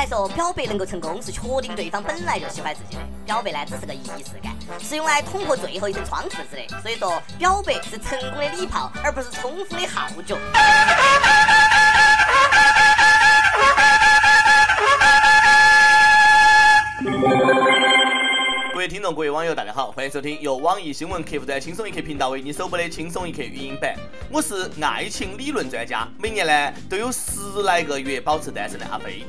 来说，表白能够成功是确定对方本来就喜欢自己的。表白呢，只是个仪式感，是用来捅破最后一层窗户纸的。所以说，表白是成功的礼炮，而不是冲锋的号角。各位听众，各位网友，大家好，欢迎收听由网易新闻客户端轻松一刻频道为你首播的轻松一刻语音版。我是爱情理论专家，每年呢都有十来个月保持单身的阿飞。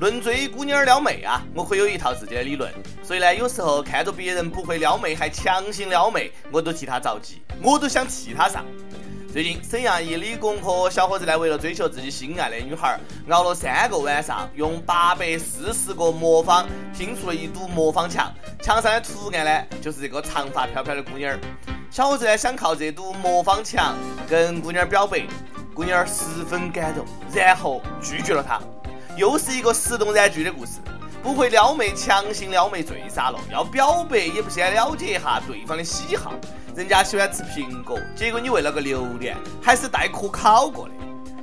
论追姑娘撩妹啊，我可有一套自己的理论，所以呢，有时候看着别人不会撩妹还强行撩妹，我都替他着急，我都想替他上。最近，沈阳一理工科小伙子呢，为了追求自己心爱的女孩，熬了三个晚上，用八百四十个魔方拼出了一堵魔方墙。墙上的图案呢，就是这个长发飘飘的姑娘。小伙子呢，想靠这堵魔方墙跟姑娘表白，姑娘十分感动，然后拒绝了他。又是一个十动燃剧的故事。不会撩妹，强行撩妹最傻了。要表白也不先了解一下对方的喜好。人家喜欢吃苹果，结果你为了个榴莲，还是带壳烤过的。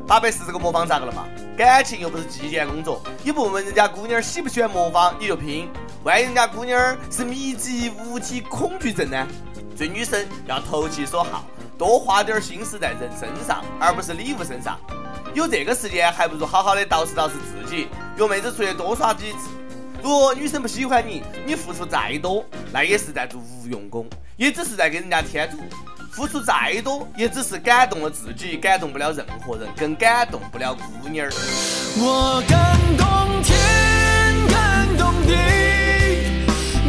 八百四十个魔方咋个了嘛？感情又不是计件工作，你不问问人家姑娘喜不喜欢魔方，你就拼。万一人家姑娘是密集物体恐惧症呢？追女生要投其所好，多花点心思在人身上，而不是礼物身上。有这个时间，还不如好好的捯饬捯饬自己，约妹子出去多耍几次。如果女生不喜欢你，你付出再多，那也是在做无用功。也只是在给人家添堵，付出再多，也只是感动了自己，感动不了任何人，更感动不了姑娘儿。我感动天，感动地，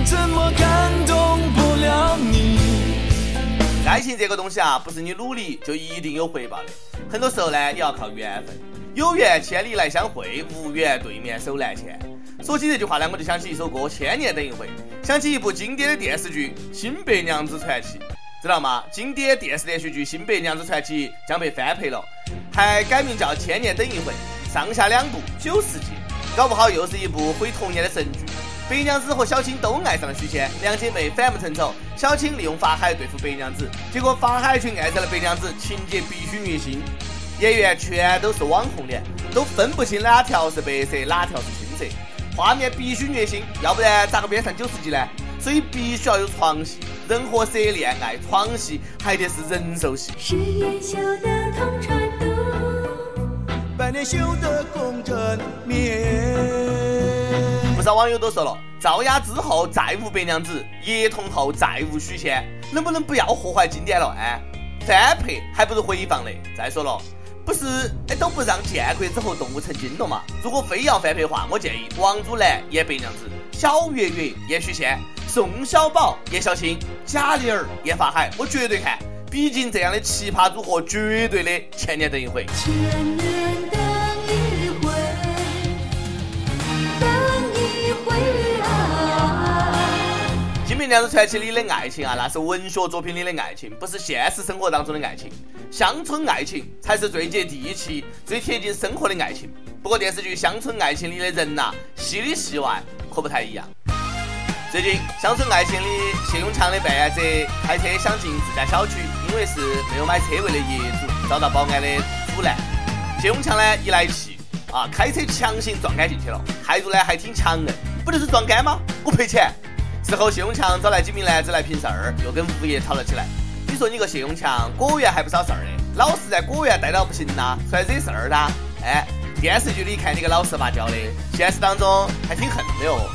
怎么感动不了你？爱情这个东西啊，不是你努力就一定有回报的，很多时候呢，也要靠缘分。有缘千里来相会，无缘对面手难牵。说起这句话呢，我就想起一首歌《千年等一回》，想起一部经典的电视剧《新白娘子传奇》，知道吗？经典电视连续剧《新白娘子传奇》将被翻拍了，还改名叫《千年等一回》，上下两部九十集，搞不好又是一部毁童年的神剧。白娘子和小青都爱上了许仙，两姐妹反目成仇。小青利用法海对付白娘子，结果法海却爱上了白娘子，情节必须虐心。演员全都是网红脸，都分不清哪条是白色，哪条是青色。画面必须虐心，要不然咋个编上九十集呢？所以必须要有床戏，人和蛇恋爱，床戏还得是人兽戏。同船渡，百年修得共枕眠。不少网友都说了，赵雅之后再无白娘子，叶童后再无许仙，能不能不要破坏经典了？哎，翻拍还不如回放嘞。再说了。不是，哎，都不让建国之后动物成精了嘛？如果非要翻拍的话，我建议王祖蓝演白娘子，小岳岳演许仙，宋小宝演小青，贾玲儿演法海，我绝对看。毕竟这样的奇葩组合，绝对的千年等一回。千年新白娘子传奇》里的爱情啊，那是文学作品里的爱情，不是现实生活当中的爱情。乡村爱情才是最接地气、最贴近生活的爱情。不过电视剧《乡村爱情》里的人呐，戏里戏外可不太一样。最近《乡村爱情》里谢永强的扮演者开车想进自家小区，因为是没有买车位的业主，遭到保安的阻拦。谢永强呢一来气啊，开车强行撞杆进去了，态度呢还挺强硬，不就是撞杆吗？我赔钱。事后谢永强找来几名男子来平事儿，又跟物业吵了起来。你说你个谢永强，果园还不少事儿的，老是在果园待到不行呐，出来惹事儿的。哎，电视剧里看你个老实巴交的，现实当中还挺横的哦。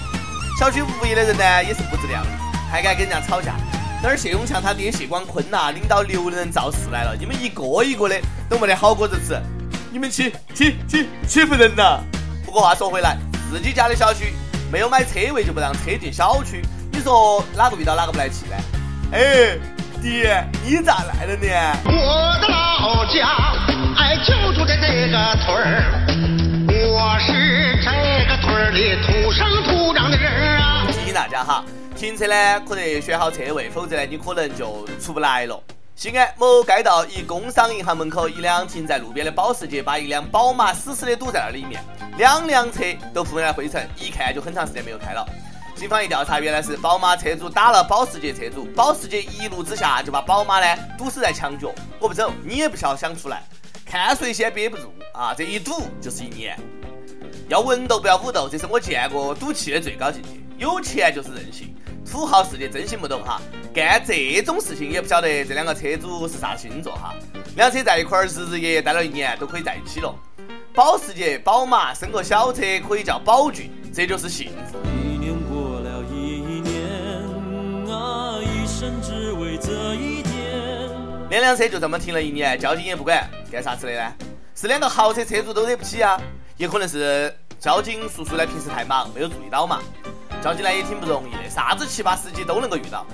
小区物业的人呢也是不自量力，还敢跟人家吵架。那儿谢永强他爹谢广坤呐，领导六人造势来了，你们一个一个的都没得好果子吃，你们欺欺欺欺负人呐！不过话说回来，自己家的小区没有买车位就不让车进小区，你说哪个遇到哪个不来气呢？哎。爹，你咋来了呢？我的老家，哎，就住在这个村儿。我是这个村儿里土生土长的人啊。提醒大家哈，停车呢可得选好车位，否则呢你可能就出不来了。西安某街道一工商银行门口，一辆停在路边的保时捷把一辆宝马死死的堵在了里面，两辆车都铺满了灰尘，一看就很长时间没有开了。警方一调查，原来是宝马车主打了保时捷车主，保时捷一怒之下就把宝马呢堵死在墙角。我不走，你也不晓想出来，看谁先憋不住啊！这一堵就是一年。要文斗不要武斗，这是我见过赌气的最高境界。有钱就是任性，土豪世界真心不懂哈。干这种事情也不晓得这两个车主是啥星座哈。两车在一块儿日日夜夜待了一年都可以在一起了。保时捷、宝马生个小车可以叫宝骏，这就是幸福。两辆车就这么停了一年，交警也不管，干啥子的呢？是两个豪车车主都惹不起啊？也可能是交警叔叔呢平时太忙没有注意到嘛。交警呢也挺不容易的，啥子奇葩司机都能够遇到。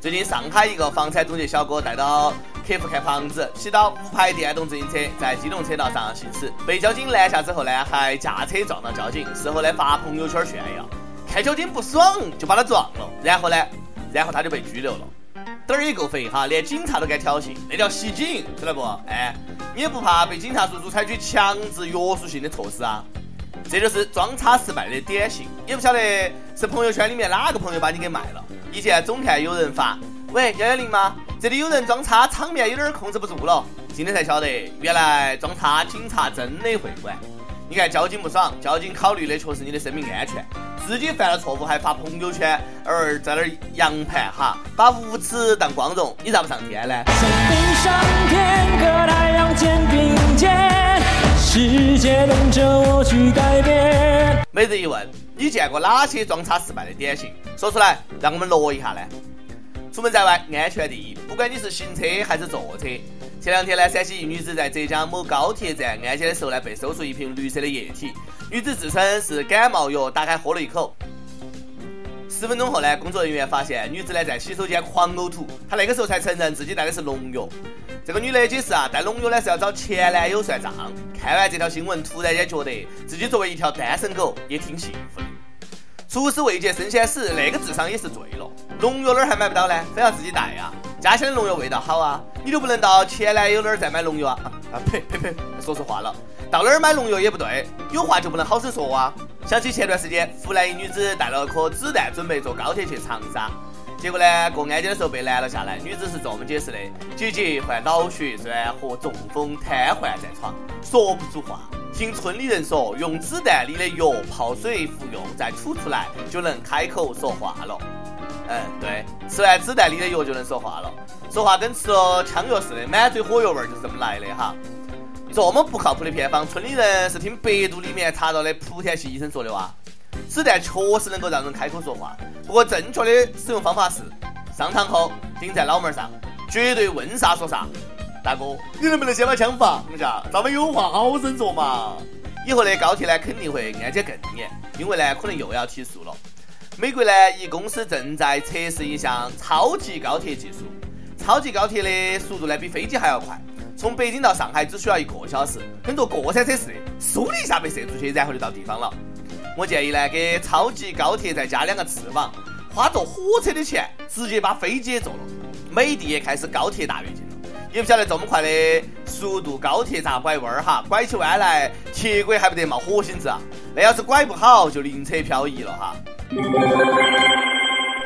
最近上海一个房产中介小哥带到客户看房子，骑到无牌电动自行车在机动车道上行驶，被交警拦下之后呢，还驾车撞到交警，事后呢发朋友圈炫耀，看交警不爽就把他撞了，然后呢，然后他就被拘留了。胆儿也够肥哈，连警察都敢挑衅，那叫袭警，晓得不？哎，你也不怕被警察叔叔采取强制约束性的措施啊？这就是装叉失败的典型，也不晓得是朋友圈里面哪个朋友把你给卖了。以前总看有人发，喂幺幺零吗？这里有人装叉，场面有点控制不住了。今天才晓得，原来装叉警察真的会管。你看交警不爽，交警考虑的确是你的生命安全。自己犯了错误还发朋友圈，而在那儿扬盘哈，把无耻当光荣，你咋不上天呢？上天和太阳肩并肩，世界等着我去改变。每日一问，你见过哪些装叉失败的典型？说出来，让我们乐一下呢。出门在外，安全第一，不管你是行车还是坐车。前两天呢，陕西一女子在浙江某高铁站安检的时候呢，被搜出一瓶绿色的液体。女子自称是感冒药，打开喝了一口。十分钟后呢，工作人员发现女子呢在洗手间狂呕吐，她那个时候才承认自己带的是农药。这个女的解释啊，带农药呢是要找前男友算账。看完这条新闻，突然间觉得自己作为一条单身狗也挺幸福的。厨师未见生鲜食，那个智商也是醉了。农药哪儿还买不到呢？非要自己带呀？家乡的农药味道好啊，你都不能到前男友那儿再买农药啊？啊呸呸呸！说错话了，到哪儿买农药也不对，有话就不能好生说啊！想起前段时间，湖南一女子带了颗子弹，准备坐高铁去长沙，结果呢，过安检的时候被拦了下来。女子是这么解释的：姐姐患脑血栓和中风，瘫痪在床，说不出话。听村里人说，用子弹里的药泡水服用，再吐出来就能开口说话了。嗯，对，吃完子弹里的药就能说话了，说话跟吃了枪药似的，满嘴火药味儿就是这么来的哈。这么不靠谱的偏方，村里人是听百度里面查到的莆田系医生说的哇。子弹确实能够让人开口说话，不过正确的使用方法是上膛后顶在脑门上，绝对问啥说啥。大哥，你能不能先把枪放下？咱们有话好生说嘛。以后的高铁呢，肯定会安检更严，因为呢，可能又要提速了。美国呢，一公司正在测试一项超级高铁技术。超级高铁的速度呢，比飞机还要快，从北京到上海只需要一个小时，跟坐过山车似的，嗖的一下被射出去，然后就到地方了。我建议呢，给超级高铁再加两个翅膀，花坐火车的钱，直接把飞机也坐了，美的也开始高铁大跃进了。也不晓得这么快的速度，高铁咋拐弯儿哈？拐起弯来，铁轨还不得冒火星子啊？那要是拐不好，就灵车漂移了哈。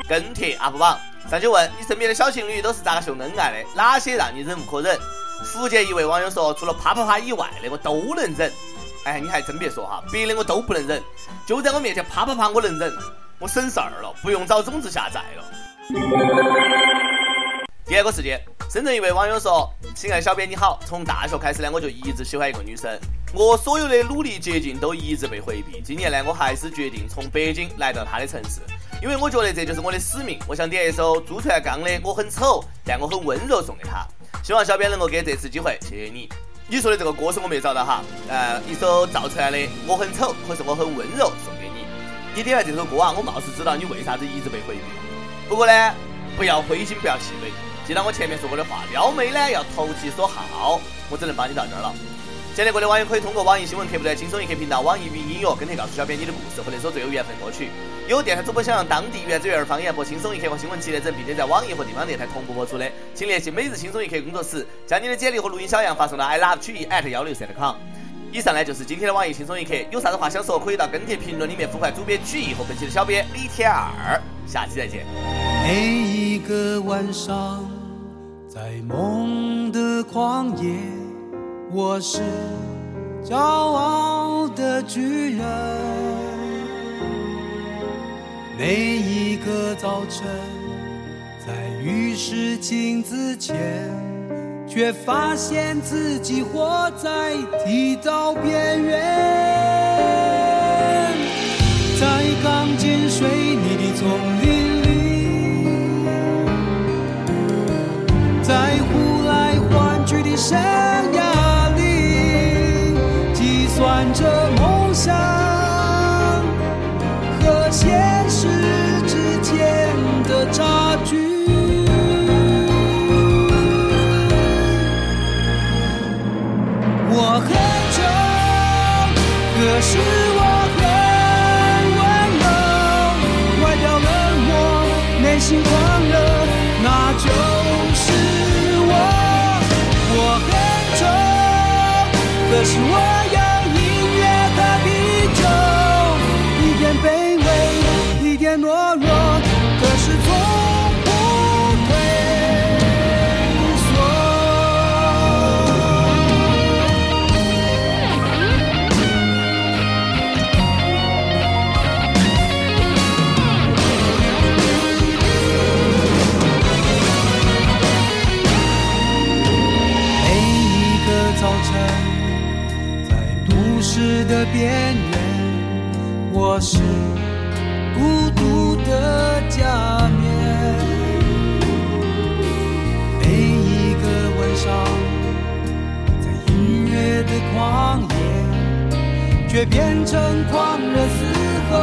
跟帖 UP 榜上去问你身边的小情侣都是咋个秀恩爱的？哪些让你忍无可忍？福建一位网友说，除了啪啪啪以外的我都能忍。哎，你还真别说哈，别的我都不能忍，就在我面前啪啪啪我能忍，我省事儿了，不用找种子下载了。第二个事件，深圳一位网友说：“亲爱小编你好，从大学开始呢，我就一直喜欢一个女生，我所有的努力捷径都一直被回避。今年呢，我还是决定从北京来到她的城市。”因为我觉得这就是我的使命，我想点一首朱传刚的《我很丑，但我很温柔》送给他。希望小编能够给这次机会，谢谢你。你说的这个歌手我没找到哈，呃，一首赵传的《我很丑，可是我很温柔》送给你。你点完这首歌啊，我貌似知道你为啥子一直被回避。不过呢，不要灰心，不要气馁，记得我前面说过的话，撩妹呢要投其所好，我只能帮你到这儿了。现在国内网友可以通过网易新闻客户端轻松一刻频道、网易云音乐跟帖告诉小编你的故事和那首最有缘分歌曲。有电台主播想让当地原汁原味方言播轻松一刻和新闻七点整，并且在网易和地方电台同步播出的，请联系每日轻松一刻工作室，将你的简历和录音小样发送到 i love 曲艺 at 幺六三 com。以上呢就是今天的网易轻松一刻，有啥子话想说，可以到跟帖评论里面呼唤主编曲艺和本期的小编李天二。下期再见。每一个晚上，在梦的旷野，我是。骄傲的巨人。每一个早晨，在浴室镜子前，却发现自己活在剃刀边缘，在钢筋水泥唤都市的边缘，我是孤独的假面。每一个晚上，在音乐的旷野，却变成狂热嘶吼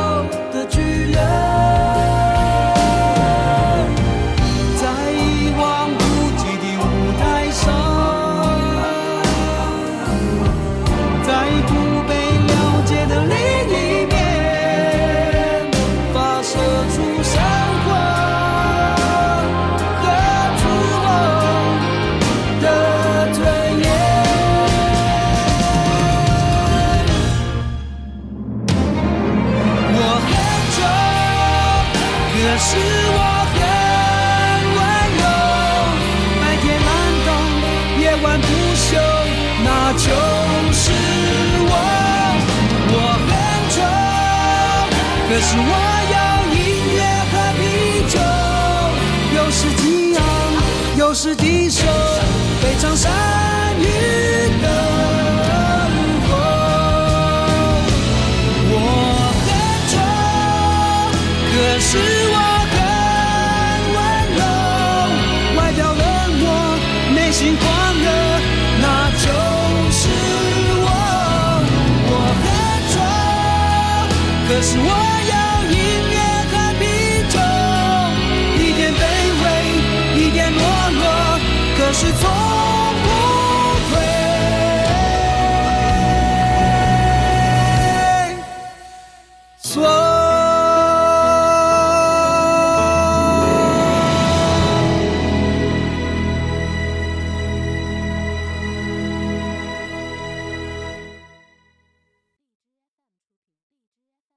的巨人。可是我很温柔。白天懒动，夜晚不休，那就是我。我很丑，可是我有音乐和啤酒，有时可是我有音乐和啤酒，一点卑微，一点懦弱，可是从